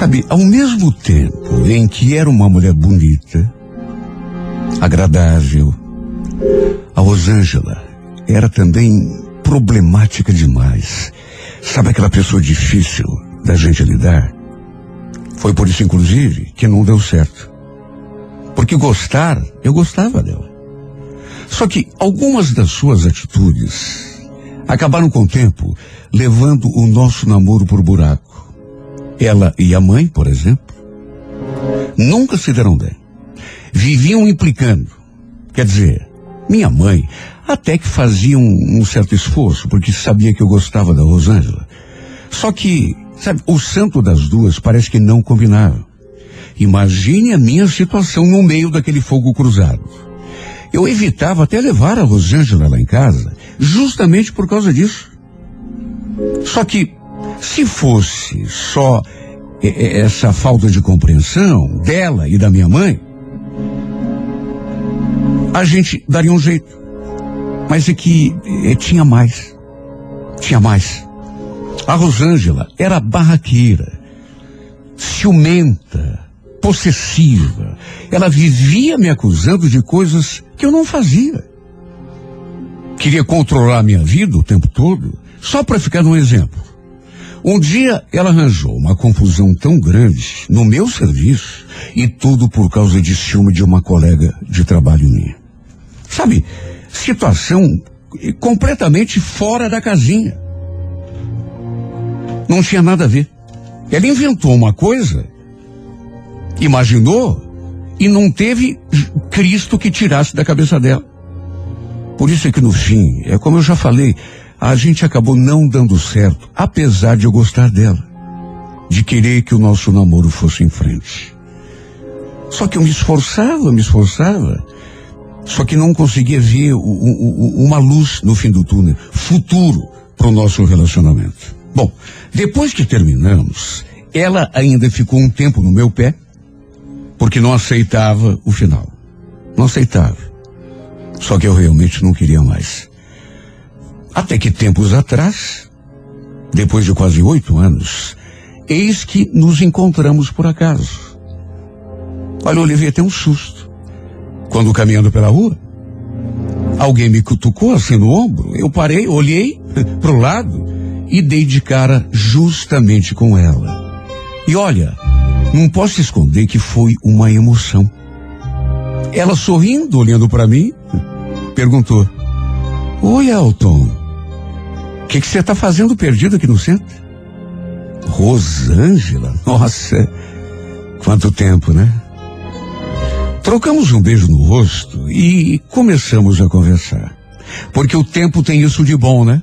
Sabe, ao mesmo tempo em que era uma mulher bonita, agradável, a Rosângela era também problemática demais. Sabe aquela pessoa difícil da gente lidar? Foi por isso, inclusive, que não deu certo. Porque gostar, eu gostava dela. Só que algumas das suas atitudes acabaram com o tempo levando o nosso namoro por buraco. Ela e a mãe, por exemplo, nunca se deram bem. Viviam implicando. Quer dizer, minha mãe até que fazia um, um certo esforço, porque sabia que eu gostava da Rosângela. Só que, sabe, o santo das duas parece que não combinava. Imagine a minha situação no meio daquele fogo cruzado. Eu evitava até levar a Rosângela lá em casa, justamente por causa disso. Só que, se fosse só essa falta de compreensão dela e da minha mãe, a gente daria um jeito. Mas é que é, tinha mais. Tinha mais. A Rosângela era barraqueira, ciumenta, possessiva. Ela vivia me acusando de coisas que eu não fazia. Queria controlar minha vida o tempo todo, só para ficar no exemplo. Um dia ela arranjou uma confusão tão grande no meu serviço e tudo por causa de ciúme de uma colega de trabalho minha. Sabe, situação completamente fora da casinha. Não tinha nada a ver. Ela inventou uma coisa, imaginou e não teve Cristo que tirasse da cabeça dela. Por isso é que no fim, é como eu já falei, a gente acabou não dando certo, apesar de eu gostar dela, de querer que o nosso namoro fosse em frente. Só que eu me esforçava, me esforçava, só que não conseguia ver o, o, uma luz no fim do túnel, futuro para o nosso relacionamento. Bom, depois que terminamos, ela ainda ficou um tempo no meu pé, porque não aceitava o final. Não aceitava. Só que eu realmente não queria mais. Até que tempos atrás, depois de quase oito anos, eis que nos encontramos por acaso. Olha, eu levei até um susto. Quando caminhando pela rua, alguém me cutucou assim no ombro. Eu parei, olhei para o lado e dei de cara justamente com ela. E olha, não posso esconder que foi uma emoção. Ela sorrindo, olhando para mim, perguntou: Oi, Elton, que você está fazendo perdido aqui no centro? Rosângela? Nossa, quanto tempo, né? Trocamos um beijo no rosto e começamos a conversar. Porque o tempo tem isso de bom, né?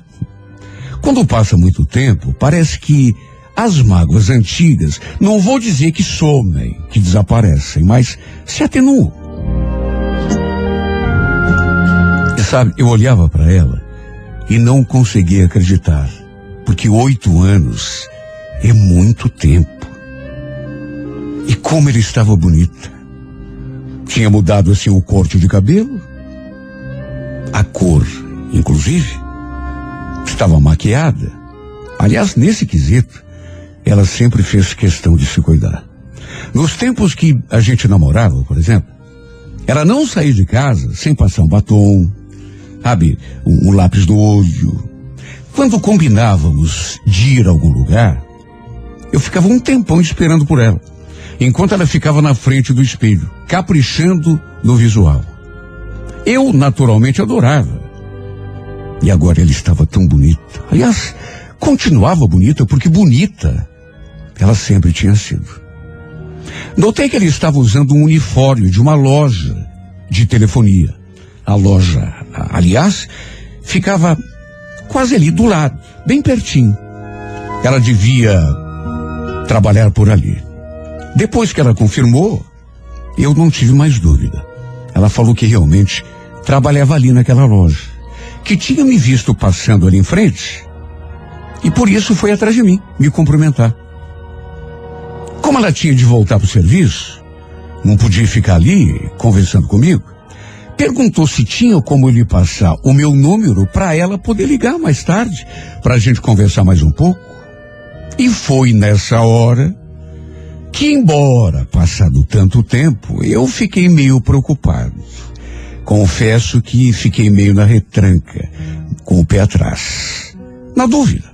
Quando passa muito tempo, parece que as mágoas antigas, não vou dizer que somem, que desaparecem, mas se atenuam. E sabe, eu olhava para ela e não conseguia acreditar, porque oito anos é muito tempo. E como ele estava bonita. Tinha mudado assim o corte de cabelo, a cor, inclusive. Estava maquiada. Aliás, nesse quesito, ela sempre fez questão de se cuidar. Nos tempos que a gente namorava, por exemplo, ela não saía de casa sem passar um batom, sabe, um, um lápis no olho. Quando combinávamos de ir a algum lugar, eu ficava um tempão esperando por ela enquanto ela ficava na frente do espelho, caprichando no visual. Eu, naturalmente, adorava. E agora ela estava tão bonita. Aliás, continuava bonita, porque bonita ela sempre tinha sido. Notei que ele estava usando um uniforme de uma loja de telefonia. A loja, aliás, ficava quase ali do lado, bem pertinho. Ela devia trabalhar por ali. Depois que ela confirmou, eu não tive mais dúvida. Ela falou que realmente trabalhava ali naquela loja, que tinha me visto passando ali em frente e por isso foi atrás de mim me cumprimentar. Como ela tinha de voltar para o serviço, não podia ficar ali conversando comigo, perguntou se tinha como lhe passar o meu número para ela poder ligar mais tarde, para a gente conversar mais um pouco. E foi nessa hora Que embora passado tanto tempo, eu fiquei meio preocupado. Confesso que fiquei meio na retranca, com o pé atrás. Na dúvida.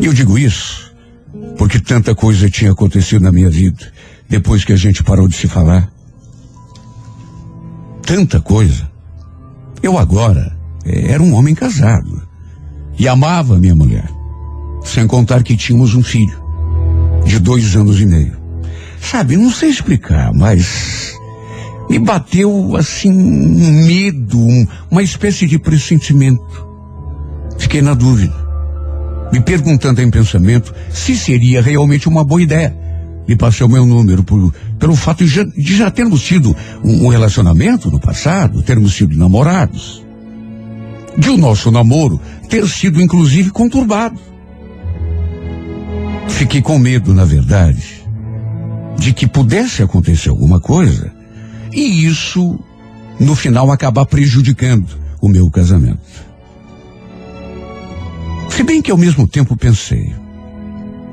E eu digo isso porque tanta coisa tinha acontecido na minha vida depois que a gente parou de se falar. Tanta coisa. Eu agora eh, era um homem casado e amava minha mulher. Sem contar que tínhamos um filho de dois anos e meio. Sabe, não sei explicar, mas me bateu assim um medo, um, uma espécie de pressentimento. Fiquei na dúvida, me perguntando em pensamento se seria realmente uma boa ideia. Me passei o meu número por, pelo fato de já, de já termos tido um, um relacionamento no passado, termos sido namorados. De o nosso namoro ter sido inclusive conturbado. Fiquei com medo, na verdade, de que pudesse acontecer alguma coisa e isso, no final, acabar prejudicando o meu casamento. Se bem que ao mesmo tempo pensei,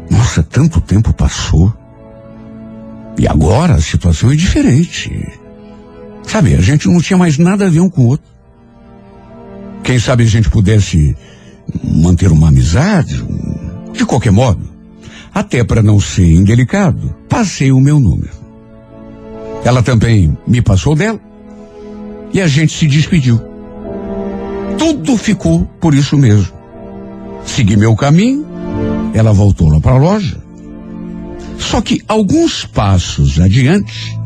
nossa, tanto tempo passou. E agora a situação é diferente. Sabe, a gente não tinha mais nada a ver um com o outro. Quem sabe a gente pudesse manter uma amizade, de qualquer modo. Até para não ser indelicado, passei o meu número. Ela também me passou dela. E a gente se despediu. Tudo ficou por isso mesmo. Segui meu caminho, ela voltou lá para a loja. Só que alguns passos adiante,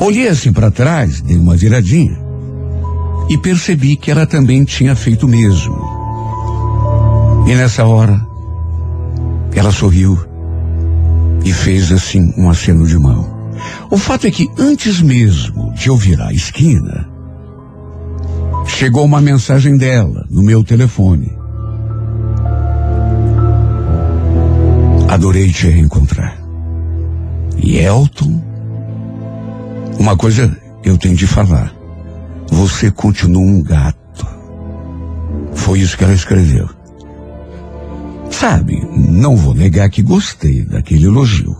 olhei assim para trás, dei uma viradinha e percebi que ela também tinha feito o mesmo. E nessa hora, ela sorriu e fez assim um aceno de mão. O fato é que antes mesmo de eu virar a esquina, chegou uma mensagem dela no meu telefone. Adorei te reencontrar. E Elton, uma coisa eu tenho de falar. Você continua um gato. Foi isso que ela escreveu. Sabe, não vou negar que gostei daquele elogio.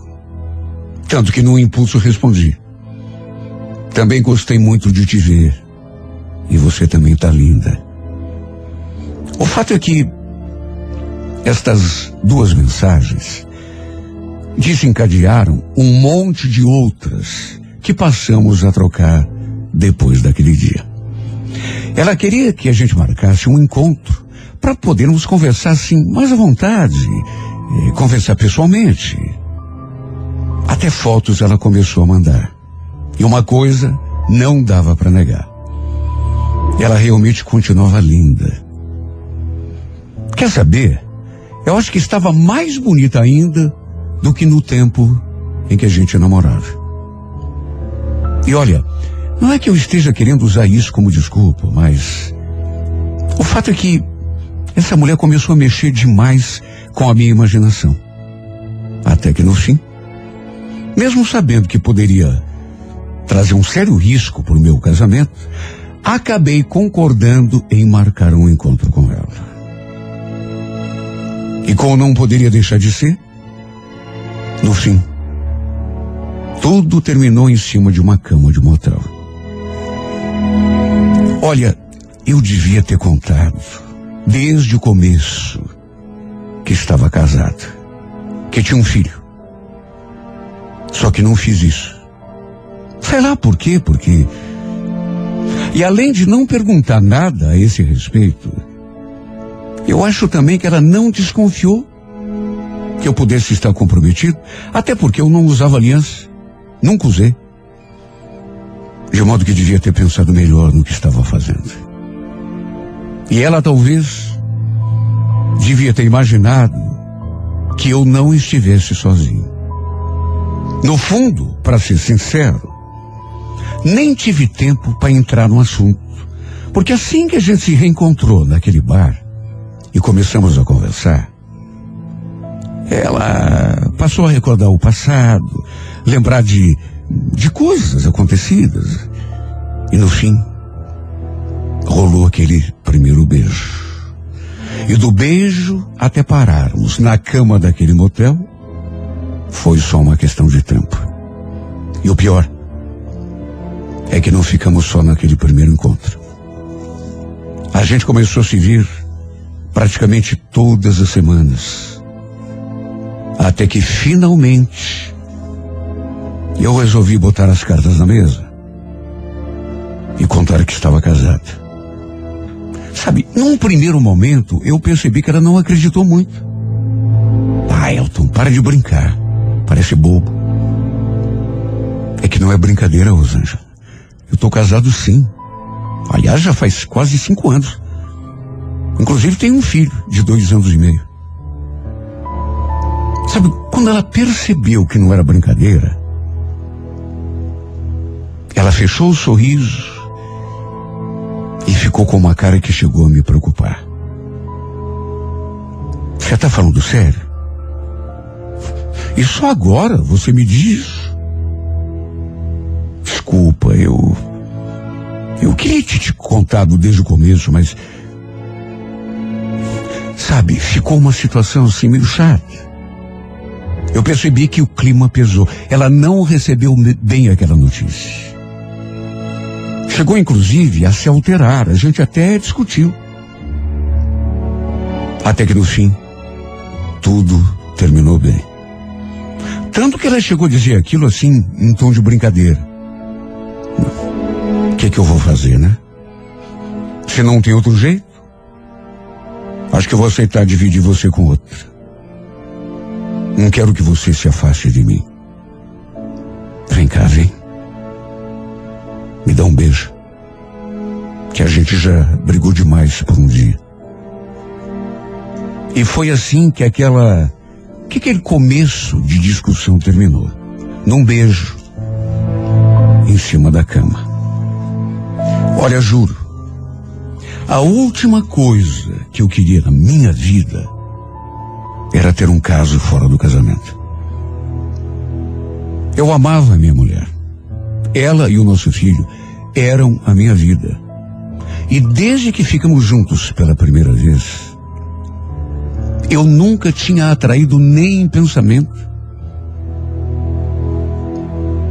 Tanto que no impulso respondi. Também gostei muito de te ver. E você também está linda. O fato é que estas duas mensagens desencadearam um monte de outras que passamos a trocar depois daquele dia. Ela queria que a gente marcasse um encontro para podermos conversar assim mais à vontade, eh, conversar pessoalmente. Até fotos ela começou a mandar. E uma coisa não dava para negar. Ela realmente continuava linda. Quer saber? Eu acho que estava mais bonita ainda do que no tempo em que a gente namorava. E olha, não é que eu esteja querendo usar isso como desculpa, mas o fato é que essa mulher começou a mexer demais com a minha imaginação. Até que no fim, mesmo sabendo que poderia trazer um sério risco para o meu casamento, acabei concordando em marcar um encontro com ela. E como não poderia deixar de ser, no fim, tudo terminou em cima de uma cama de motel. Olha, eu devia ter contado desde o começo que estava casado, que tinha um filho. Só que não fiz isso. Sei lá por quê, porque. E além de não perguntar nada a esse respeito, eu acho também que ela não desconfiou que eu pudesse estar comprometido, até porque eu não usava aliança. Nunca usei. De modo que devia ter pensado melhor no que estava fazendo. E ela talvez devia ter imaginado que eu não estivesse sozinho. No fundo, para ser sincero, nem tive tempo para entrar no assunto. Porque assim que a gente se reencontrou naquele bar e começamos a conversar, ela passou a recordar o passado, lembrar de, de coisas acontecidas. E no fim, rolou aquele primeiro beijo. E do beijo até pararmos na cama daquele motel, Foi só uma questão de tempo. E o pior é que não ficamos só naquele primeiro encontro. A gente começou a se vir praticamente todas as semanas. Até que finalmente eu resolvi botar as cartas na mesa e contar que estava casado. Sabe, num primeiro momento eu percebi que ela não acreditou muito. Ah, Elton, para de brincar. Parece bobo. É que não é brincadeira, Rosângela. Eu tô casado sim. Aliás, já faz quase cinco anos. Inclusive tenho um filho de dois anos e meio. Sabe, quando ela percebeu que não era brincadeira, ela fechou o sorriso e ficou com uma cara que chegou a me preocupar. Você está falando sério? E só agora você me diz? Desculpa, eu. Eu queria te, te contado desde o começo, mas. Sabe, ficou uma situação assim meio chata. Eu percebi que o clima pesou. Ela não recebeu bem aquela notícia. Chegou inclusive a se alterar. A gente até discutiu. Até que no fim, tudo terminou bem. Tanto que ela chegou a dizer aquilo assim, em tom de brincadeira. O que, que eu vou fazer, né? Se não tem outro jeito, acho que eu vou aceitar dividir você com outra. Não quero que você se afaste de mim. Vem cá, vem. Me dá um beijo. Que a gente já brigou demais por um dia. E foi assim que aquela que aquele começo de discussão terminou? Num beijo. Em cima da cama. Olha, juro. A última coisa que eu queria na minha vida era ter um caso fora do casamento. Eu amava a minha mulher. Ela e o nosso filho eram a minha vida. E desde que ficamos juntos pela primeira vez, eu nunca tinha atraído nem em pensamento.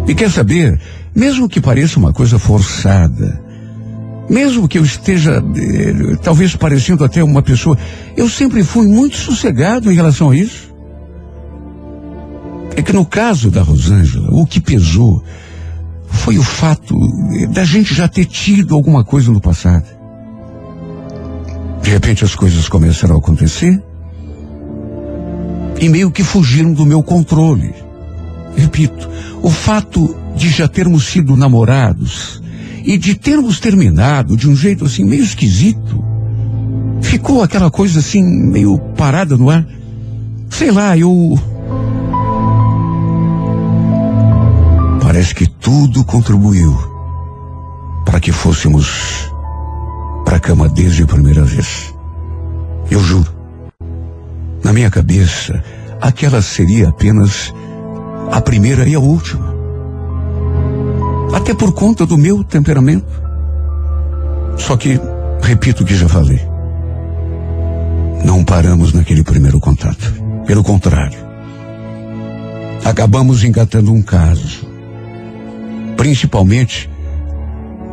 E quer saber, mesmo que pareça uma coisa forçada, mesmo que eu esteja eh, talvez parecendo até uma pessoa, eu sempre fui muito sossegado em relação a isso. É que no caso da Rosângela, o que pesou foi o fato da gente já ter tido alguma coisa no passado. De repente as coisas começaram a acontecer e meio que fugiram do meu controle. Repito, o fato de já termos sido namorados e de termos terminado de um jeito assim meio esquisito, ficou aquela coisa assim meio parada no ar. Sei lá, eu. Parece que tudo contribuiu para que fôssemos para a cama desde a primeira vez. Eu juro. Na minha cabeça, aquela seria apenas a primeira e a última. Até por conta do meu temperamento. Só que, repito o que já falei. Não paramos naquele primeiro contato. Pelo contrário. Acabamos engatando um caso. Principalmente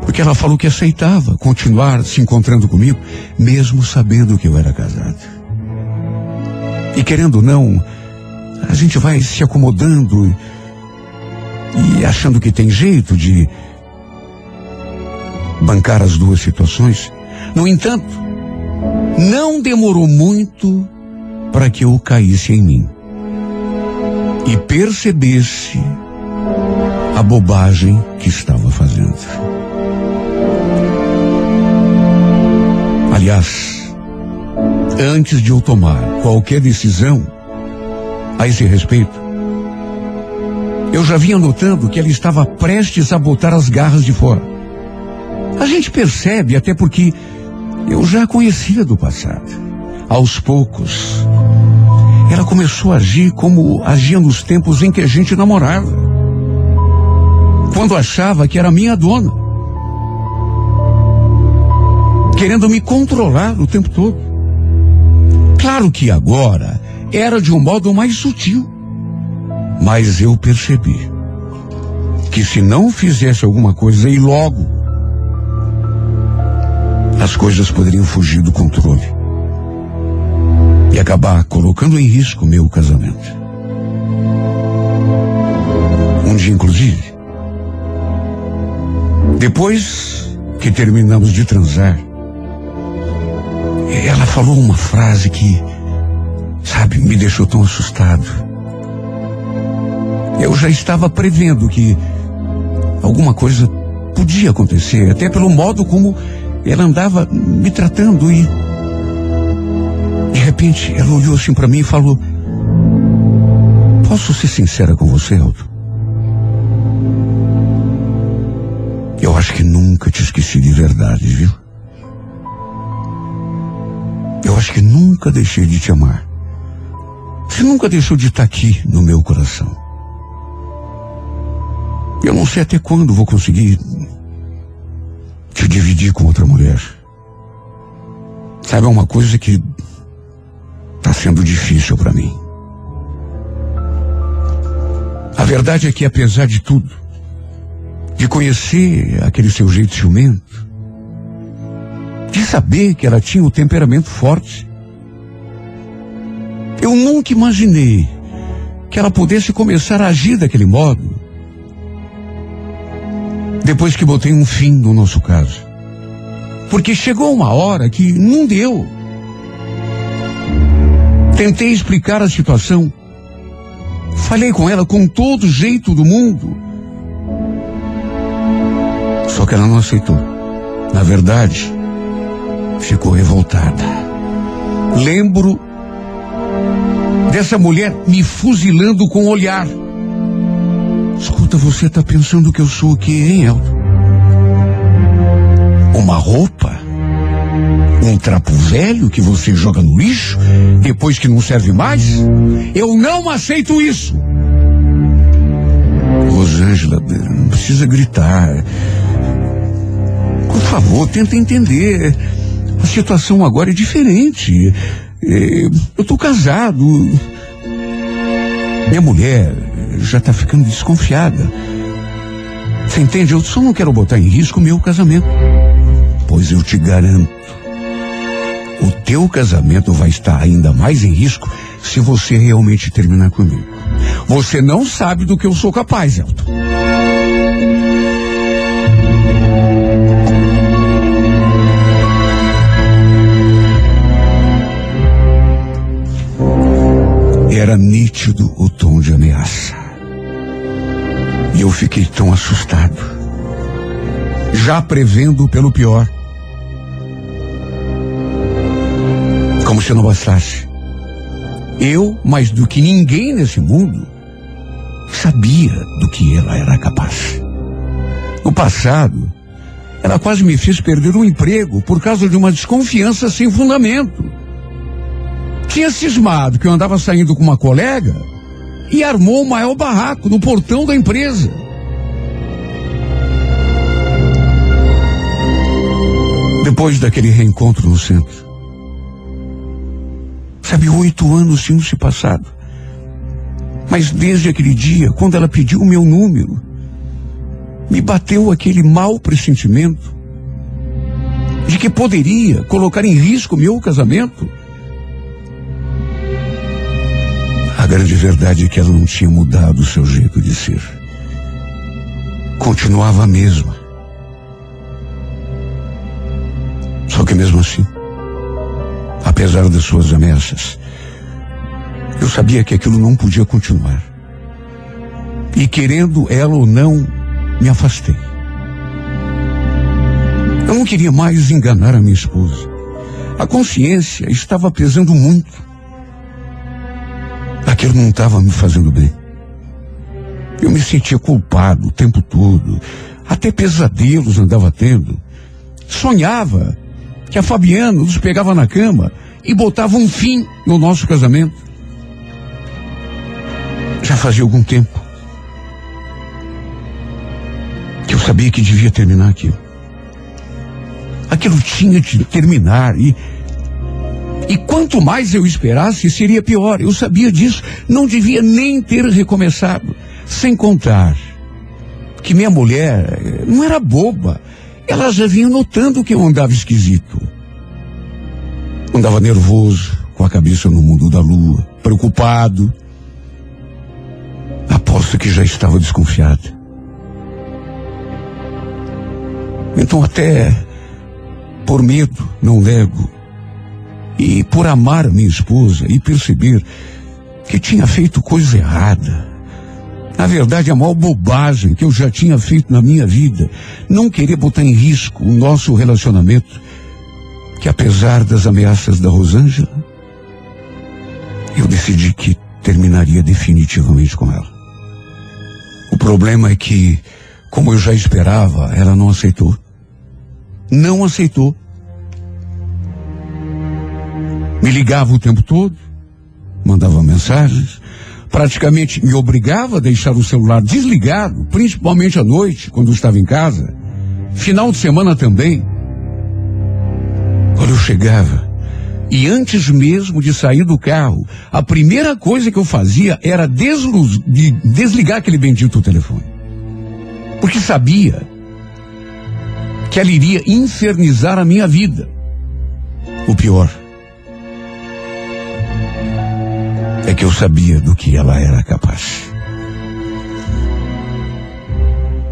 porque ela falou que aceitava continuar se encontrando comigo, mesmo sabendo que eu era casado. E querendo ou não, a gente vai se acomodando e achando que tem jeito de bancar as duas situações. No entanto, não demorou muito para que eu caísse em mim e percebesse a bobagem que estava fazendo. Aliás, antes de eu tomar qualquer decisão a esse respeito, eu já vinha notando que ela estava prestes a botar as garras de fora. A gente percebe até porque eu já a conhecia do passado. Aos poucos, ela começou a agir como agia nos tempos em que a gente namorava. Quando achava que era minha dona. Querendo me controlar o tempo todo. Claro que agora era de um modo mais sutil. Mas eu percebi que se não fizesse alguma coisa e logo, as coisas poderiam fugir do controle e acabar colocando em risco meu casamento. Um dia, inclusive, depois que terminamos de transar, ela falou uma frase que, sabe, me deixou tão assustado. Eu já estava prevendo que alguma coisa podia acontecer, até pelo modo como ela andava me tratando e de repente ela olhou assim para mim e falou: Posso ser sincera com você, Aldo? Eu acho que nunca te esqueci de verdade, viu? Eu acho que nunca deixei de te amar. Você nunca deixou de estar aqui no meu coração. Eu não sei até quando vou conseguir te dividir com outra mulher. Sabe, é uma coisa que está sendo difícil para mim. A verdade é que, apesar de tudo, de conhecer aquele seu jeito ciumento, de saber que ela tinha o temperamento forte, eu nunca imaginei que ela pudesse começar a agir daquele modo depois que botei um fim no nosso caso. Porque chegou uma hora que não deu. Tentei explicar a situação. Falei com ela com todo jeito do mundo. Só que ela não aceitou. Na verdade, ficou revoltada. Lembro dessa mulher me fuzilando com o olhar. Você tá pensando que eu sou o quê, hein, Elton? Uma roupa? Um trapo velho que você joga no lixo depois que não serve mais? Eu não aceito isso! Rosângela, não precisa gritar. Por favor, tenta entender. A situação agora é diferente. É, eu tô casado. Minha mulher já está ficando desconfiada. Você entende? Eu só não quero botar em risco o meu casamento. Pois eu te garanto, o teu casamento vai estar ainda mais em risco se você realmente terminar comigo. Você não sabe do que eu sou capaz, Elton. Era nítido o tom de ameaça. E eu fiquei tão assustado. Já prevendo pelo pior. Como se não bastasse. Eu, mais do que ninguém nesse mundo, sabia do que ela era capaz. No passado, ela quase me fez perder um emprego por causa de uma desconfiança sem fundamento. Tinha cismado que eu andava saindo com uma colega e armou o maior barraco no portão da empresa. Depois daquele reencontro no centro, sabe, oito anos tinham se passado. Mas desde aquele dia, quando ela pediu o meu número, me bateu aquele mau pressentimento de que poderia colocar em risco meu casamento. A grande verdade é que ela não tinha mudado o seu jeito de ser. Continuava a mesma. Só que mesmo assim, apesar das suas ameaças, eu sabia que aquilo não podia continuar. E querendo ela ou não, me afastei. Eu não queria mais enganar a minha esposa. A consciência estava pesando muito. Aquilo não estava me fazendo bem. Eu me sentia culpado o tempo todo. Até pesadelos andava tendo. Sonhava que a Fabiana nos pegava na cama e botava um fim no nosso casamento. Já fazia algum tempo que eu sabia que devia terminar aquilo. Aquilo tinha de terminar e E quanto mais eu esperasse, seria pior. Eu sabia disso. Não devia nem ter recomeçado. Sem contar que minha mulher eh, não era boba. Ela já vinha notando que eu andava esquisito. Andava nervoso, com a cabeça no mundo da lua, preocupado. Aposto que já estava desconfiada. Então, até por medo, não nego, e por amar minha esposa e perceber que tinha feito coisa errada. Na verdade, a maior bobagem que eu já tinha feito na minha vida, não querer botar em risco o nosso relacionamento, que apesar das ameaças da Rosângela, eu decidi que terminaria definitivamente com ela. O problema é que, como eu já esperava, ela não aceitou. Não aceitou. Me ligava o tempo todo, mandava mensagens, praticamente me obrigava a deixar o celular desligado, principalmente à noite, quando eu estava em casa. Final de semana também. Quando eu chegava, e antes mesmo de sair do carro, a primeira coisa que eu fazia era desluz, de desligar aquele bendito telefone. Porque sabia que ela iria infernizar a minha vida. O pior é que eu sabia do que ela era capaz.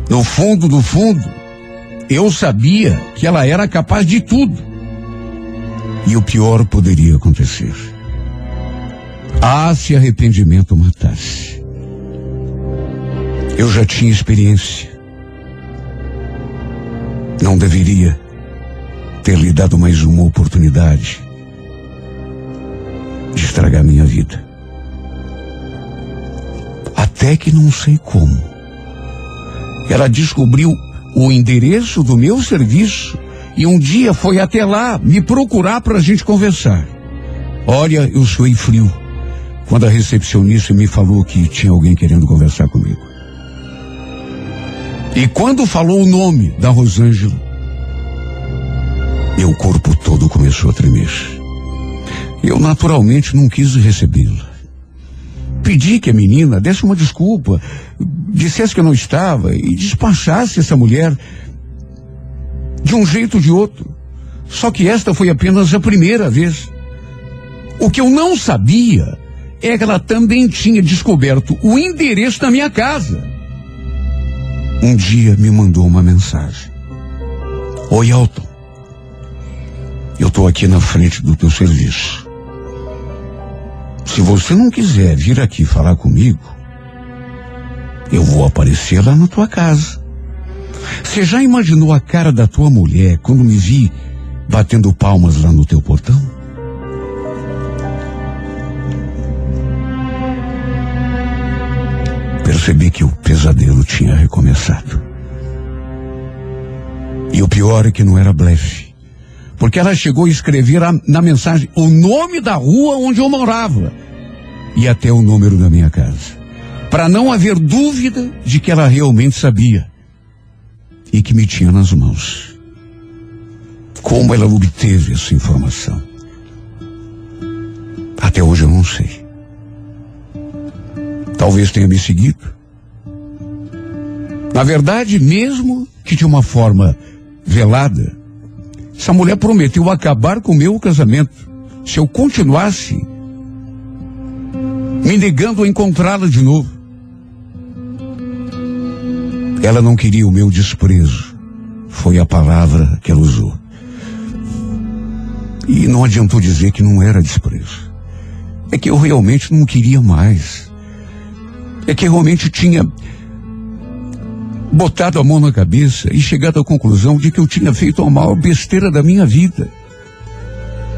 No fundo, do fundo, eu sabia que ela era capaz de tudo. E o pior poderia acontecer. Ah, se arrependimento matasse. Eu já tinha experiência. Não deveria ter lhe dado mais uma oportunidade de estragar minha vida. Até que não sei como. Ela descobriu o endereço do meu serviço e um dia foi até lá me procurar para a gente conversar. Olha, eu suei frio quando a recepcionista me falou que tinha alguém querendo conversar comigo. E quando falou o nome da Rosângela, meu corpo todo começou a tremer. Eu naturalmente não quis recebê-la. Pedi que a menina desse uma desculpa, dissesse que eu não estava e despachasse essa mulher de um jeito ou de outro. Só que esta foi apenas a primeira vez. O que eu não sabia é que ela também tinha descoberto o endereço da minha casa. Um dia me mandou uma mensagem. Oi, Alton. Eu estou aqui na frente do teu serviço. Se você não quiser vir aqui falar comigo, eu vou aparecer lá na tua casa. Você já imaginou a cara da tua mulher quando me vi batendo palmas lá no teu portão? Percebi que o pesadelo tinha recomeçado. E o pior é que não era blefe. Porque ela chegou a escrever a, na mensagem o nome da rua onde eu morava e até o número da minha casa. Para não haver dúvida de que ela realmente sabia e que me tinha nas mãos. Como ela obteve essa informação? Até hoje eu não sei. Talvez tenha me seguido. Na verdade, mesmo que de uma forma velada, essa mulher prometeu acabar com o meu casamento se eu continuasse me negando a encontrá-la de novo. Ela não queria o meu desprezo. Foi a palavra que ela usou. E não adiantou dizer que não era desprezo. É que eu realmente não queria mais. É que eu realmente tinha botado a mão na cabeça e chegado à conclusão de que eu tinha feito a maior besteira da minha vida.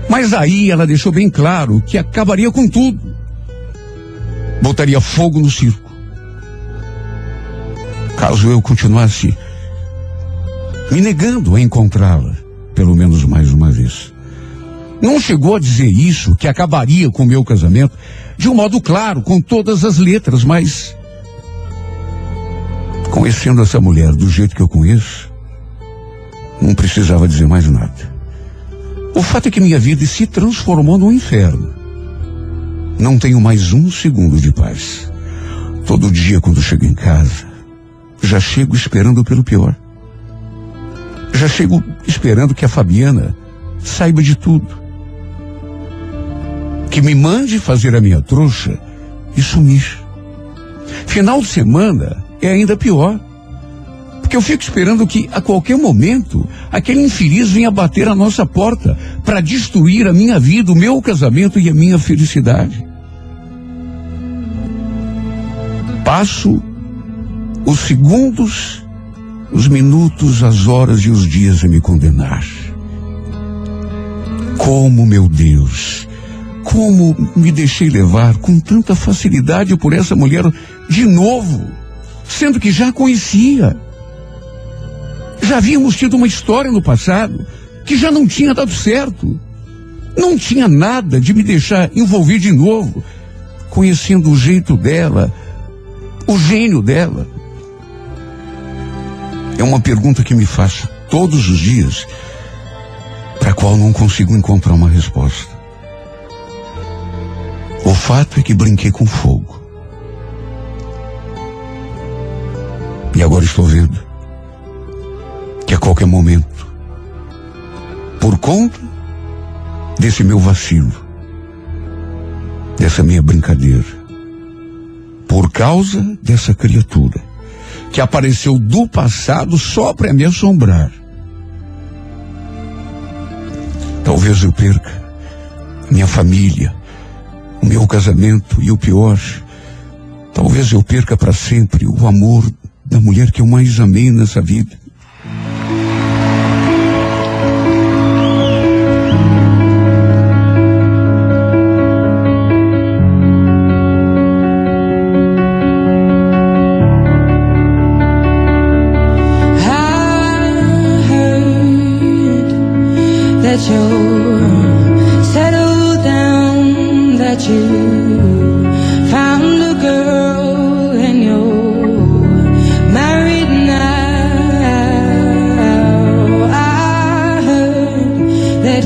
Mas aí ela deixou bem claro que acabaria com tudo. Botaria fogo no circo caso eu continuasse me negando a encontrá-la, pelo menos mais uma vez. Não chegou a dizer isso, que acabaria com o meu casamento, de um modo claro, com todas as letras, mas. Conhecendo essa mulher do jeito que eu conheço, não precisava dizer mais nada. O fato é que minha vida se transformou num inferno. Não tenho mais um segundo de paz. Todo dia, quando chego em casa, já chego esperando pelo pior. Já chego esperando que a Fabiana saiba de tudo. Que me mande fazer a minha trouxa e sumir. Final de semana é ainda pior. Porque eu fico esperando que a qualquer momento aquele infeliz venha bater a nossa porta para destruir a minha vida, o meu casamento e a minha felicidade. Passo os segundos, os minutos, as horas e os dias a me condenar. Como, meu Deus, como me deixei levar com tanta facilidade por essa mulher de novo, sendo que já conhecia. Já havíamos tido uma história no passado que já não tinha dado certo. Não tinha nada de me deixar envolver de novo, conhecendo o jeito dela, o gênio dela. É uma pergunta que me faço todos os dias, para a qual não consigo encontrar uma resposta. O fato é que brinquei com fogo. E agora estou vendo que a qualquer momento, por conta desse meu vacilo, dessa minha brincadeira, causa dessa criatura que apareceu do passado só para me assombrar, talvez eu perca minha família, o meu casamento e o pior, talvez eu perca para sempre o amor da mulher que eu mais amei nessa vida.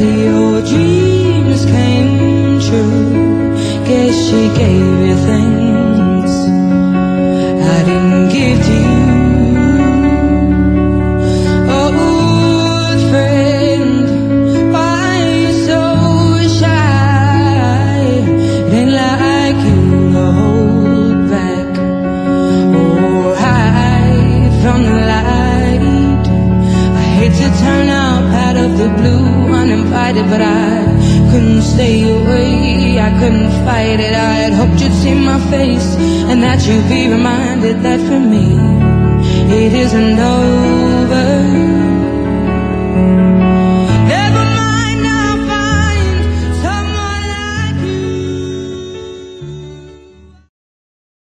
your dreams came true. Guess she gave you things.